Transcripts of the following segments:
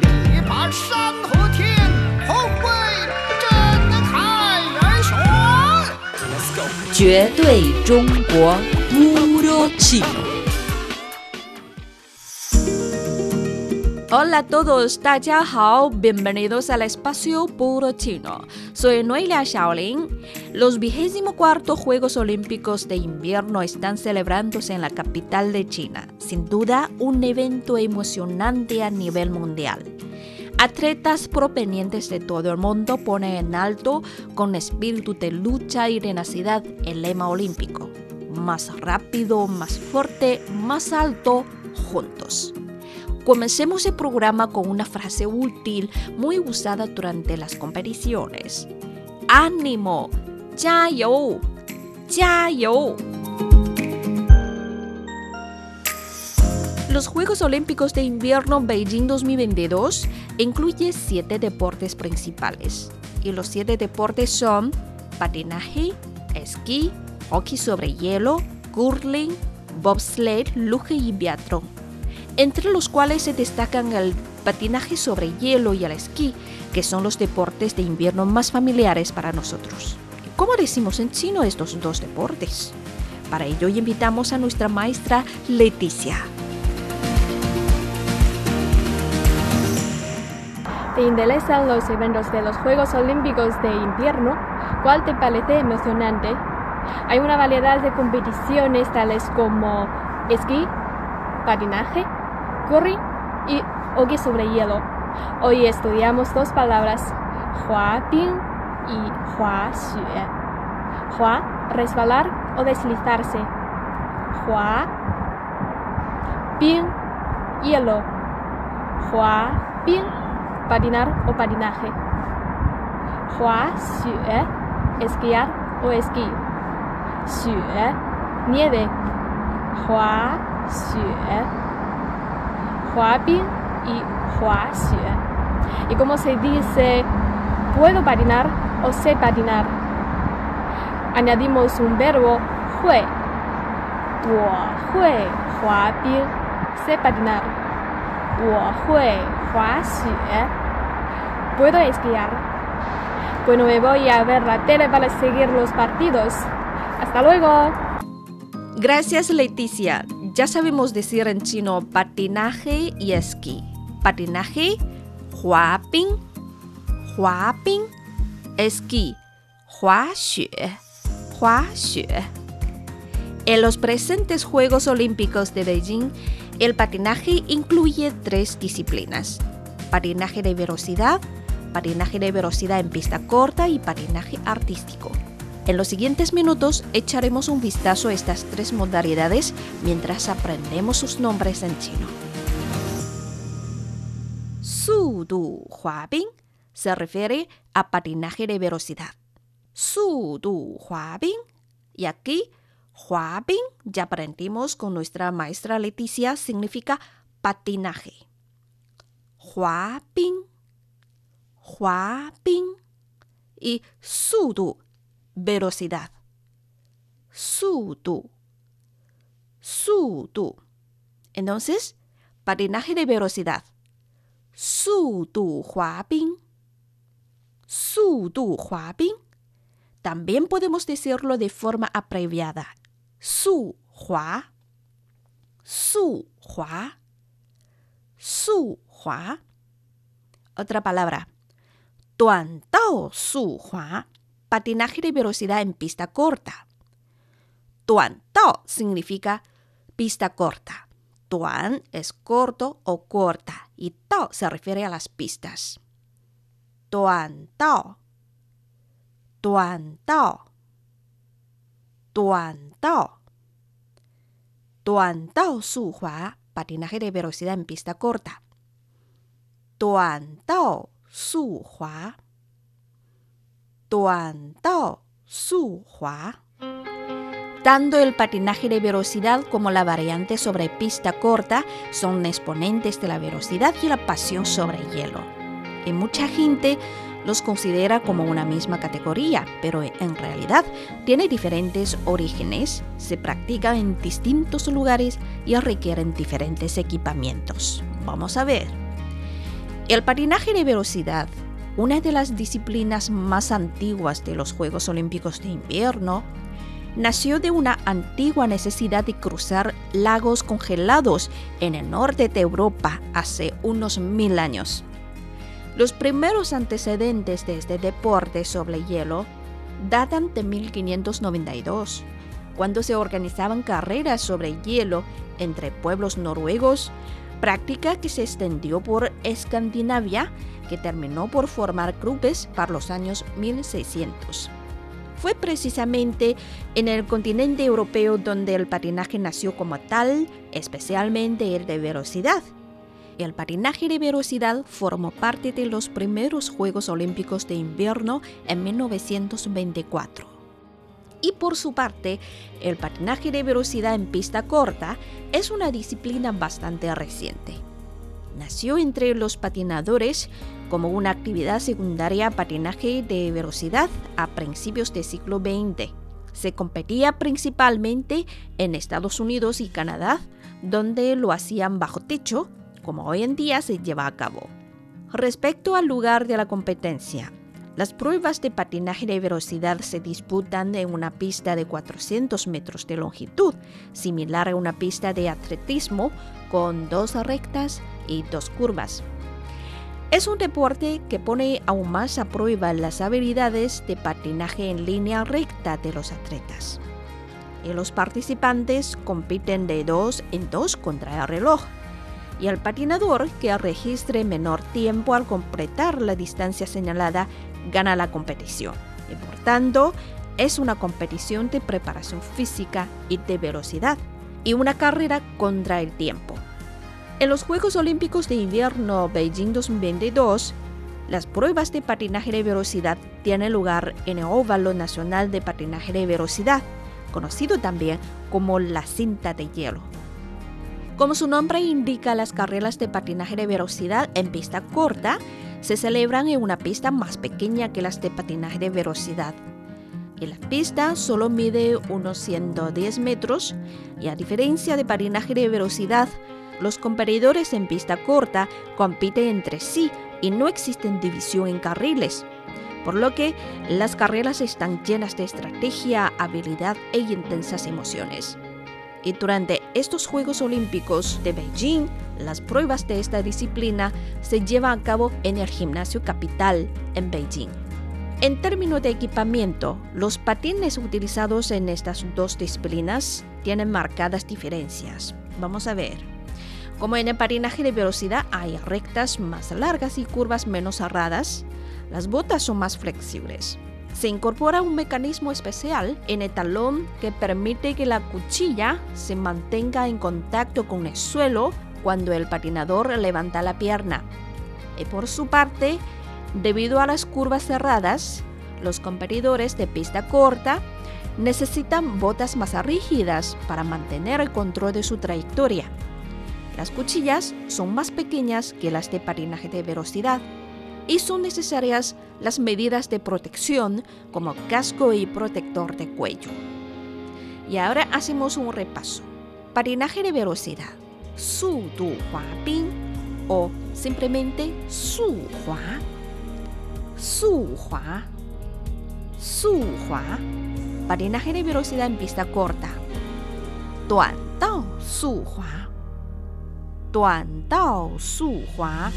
力拔山河天，后会震撼人雄。绝对中国不弱气。Hola a todos, Hao, bienvenidos al espacio puro chino. Soy Noelia Shaolin. Los 24 Juegos Olímpicos de Invierno están celebrándose en la capital de China, sin duda un evento emocionante a nivel mundial. Atletas provenientes de todo el mundo ponen en alto, con espíritu de lucha y tenacidad, el lema olímpico. Más rápido, más fuerte, más alto, juntos. Comencemos el programa con una frase útil muy usada durante las competiciones. ¡Ánimo! ¡Jiayou! ¡Jiayou! Los Juegos Olímpicos de Invierno Beijing 2022 incluyen siete deportes principales. Y los siete deportes son patinaje, esquí, hockey sobre hielo, curling, bobsled, luge y biatlón entre los cuales se destacan el patinaje sobre hielo y el esquí, que son los deportes de invierno más familiares para nosotros. ¿Cómo decimos en chino estos dos deportes? Para ello invitamos a nuestra maestra Leticia. ¿Te interesan los eventos de los Juegos Olímpicos de invierno? ¿Cuál te parece emocionante? Hay una variedad de competiciones tales como esquí, patinaje, curry y hockey sobre hielo. Hoy estudiamos dos palabras, hua ping y hua xue. Hua, resbalar o deslizarse. Hua ping, hielo. Hua ping, patinar o patinaje. Hua xue, esquiar o esquí. Xue, nieve. Hua xue Huaping y Huaxue. Y como se dice, puedo patinar o sé patinar. Añadimos un verbo hui. hui huaping, sé patinar. hui huaxue, puedo esquiar. Bueno, me voy a ver la tele para seguir los partidos. Hasta luego. Gracias, Leticia ya sabemos decir en chino patinaje y esquí. Patinaje, huaping, huaping, esquí, huaxue, huaxue. En los presentes Juegos Olímpicos de Beijing, el patinaje incluye tres disciplinas. Patinaje de velocidad, patinaje de velocidad en pista corta y patinaje artístico. En los siguientes minutos echaremos un vistazo a estas tres modalidades mientras aprendemos sus nombres en chino. Su Du Huabing se refiere a patinaje de velocidad. Su Du Huabing. Y aquí, Huabing, ya aprendimos con nuestra maestra Leticia, significa patinaje. Huabing. Huabing. Y Su Du velocidad. Su du. Entonces, patinaje de velocidad. Su du Su du También podemos decirlo de forma abreviada. Su hua. Su hua. Su hua. Otra palabra. Tuan tao su hua patinaje de velocidad en pista corta. Tuan Tao significa pista corta. Tuan es corto o corta y Tao se refiere a las pistas. Tuan Tao. Tuan Tao. Tuan Tao. Tuan Tao Su Hua, patinaje de velocidad en pista corta. Tuan Tao Su Hua Tuan. Tanto el patinaje de velocidad como la variante sobre pista corta son exponentes de la velocidad y la pasión sobre hielo. Y mucha gente los considera como una misma categoría, pero en realidad tiene diferentes orígenes, se practica en distintos lugares y requieren diferentes equipamientos. Vamos a ver. El patinaje de velocidad, una de las disciplinas más antiguas de los Juegos Olímpicos de Invierno, nació de una antigua necesidad de cruzar lagos congelados en el norte de Europa hace unos mil años. Los primeros antecedentes de este deporte sobre hielo datan de 1592, cuando se organizaban carreras sobre hielo entre pueblos noruegos, práctica que se extendió por Escandinavia, que terminó por formar clubes para los años 1600. Fue precisamente en el continente europeo donde el patinaje nació como tal, especialmente el de velocidad. El patinaje de velocidad formó parte de los primeros Juegos Olímpicos de Invierno en 1924. Y por su parte, el patinaje de velocidad en pista corta es una disciplina bastante reciente. Nació entre los patinadores como una actividad secundaria patinaje de velocidad a principios del siglo XX. Se competía principalmente en Estados Unidos y Canadá, donde lo hacían bajo techo, como hoy en día se lleva a cabo. Respecto al lugar de la competencia, las pruebas de patinaje de velocidad se disputan en una pista de 400 metros de longitud, similar a una pista de atletismo con dos rectas y dos curvas. Es un deporte que pone aún más a prueba las habilidades de patinaje en línea recta de los atletas. Y los participantes compiten de dos en dos contra el reloj. Y el patinador que registre menor tiempo al completar la distancia señalada gana la competición. Y por tanto, es una competición de preparación física y de velocidad. Y una carrera contra el tiempo. En los Juegos Olímpicos de Invierno Beijing 2022, las pruebas de patinaje de velocidad tienen lugar en el óvalo nacional de patinaje de velocidad, conocido también como la cinta de hielo. Como su nombre indica, las carreras de patinaje de velocidad en pista corta se celebran en una pista más pequeña que las de patinaje de velocidad. La pista solo mide unos 110 metros y a diferencia de patinaje de velocidad, los competidores en pista corta compiten entre sí y no existen división en carriles, por lo que las carreras están llenas de estrategia, habilidad e intensas emociones. Y durante estos Juegos Olímpicos de Beijing, las pruebas de esta disciplina se llevan a cabo en el Gimnasio Capital en Beijing. En términos de equipamiento, los patines utilizados en estas dos disciplinas tienen marcadas diferencias. Vamos a ver. Como en el patinaje de velocidad hay rectas más largas y curvas menos cerradas, las botas son más flexibles. Se incorpora un mecanismo especial en el talón que permite que la cuchilla se mantenga en contacto con el suelo cuando el patinador levanta la pierna. Y por su parte, debido a las curvas cerradas, los competidores de pista corta necesitan botas más rígidas para mantener el control de su trayectoria. Las cuchillas son más pequeñas que las de patinaje de velocidad y son necesarias las medidas de protección como casco y protector de cuello. Y ahora hacemos un repaso. Patinaje de velocidad, su du hua ping o simplemente su hua. Su hua. Su hua. Patinaje de velocidad en pista corta. Tuan dao su hua. Duan dao su hua.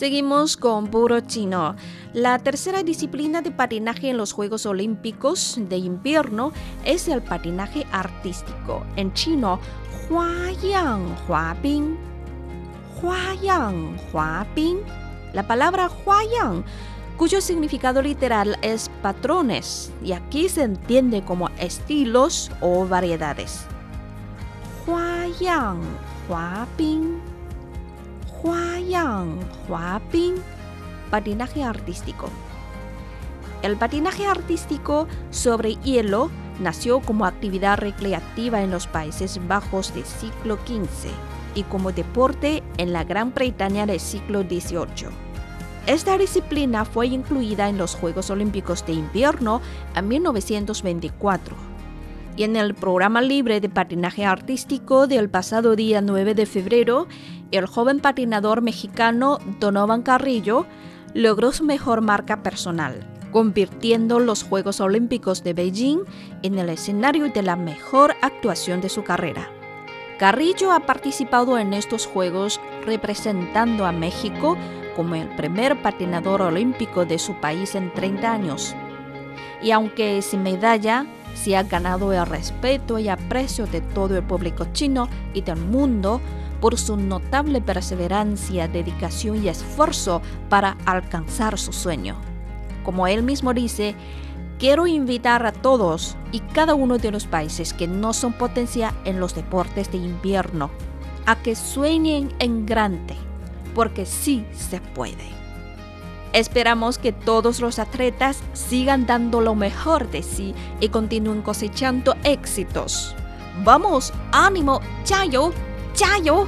Seguimos con puro chino. La tercera disciplina de patinaje en los Juegos Olímpicos de invierno es el patinaje artístico. En chino, Huayang Huabing. Huayang Huabing. La palabra Huayang cuyo significado literal es patrones y aquí se entiende como estilos o variedades. Huayang Huaping. Huayang Huaping. Patinaje artístico. El patinaje artístico sobre hielo nació como actividad recreativa en los Países Bajos del siglo XV y como deporte en la Gran Bretaña del siglo XVIII. Esta disciplina fue incluida en los Juegos Olímpicos de Invierno en 1924 Y en el programa libre de patinaje artístico del pasado día 9 de febrero, el joven patinador mexicano Donovan Carrillo logró su mejor marca personal, convirtiendo los Juegos Olímpicos de Beijing en el escenario de la mejor actuación de su carrera. Carrillo ha participado en estos Juegos representando a México como el primer patinador olímpico de su país en 30 años. Y aunque sin medalla, se ha ganado el respeto y aprecio de todo el público chino y del mundo por su notable perseverancia, dedicación y esfuerzo para alcanzar su sueño. Como él mismo dice, quiero invitar a todos y cada uno de los países que no son potencia en los deportes de invierno a que sueñen en grande, porque sí se puede. Esperamos que todos los atletas sigan dando lo mejor de sí y continúen cosechando éxitos. Vamos, ánimo, chayo, 加油。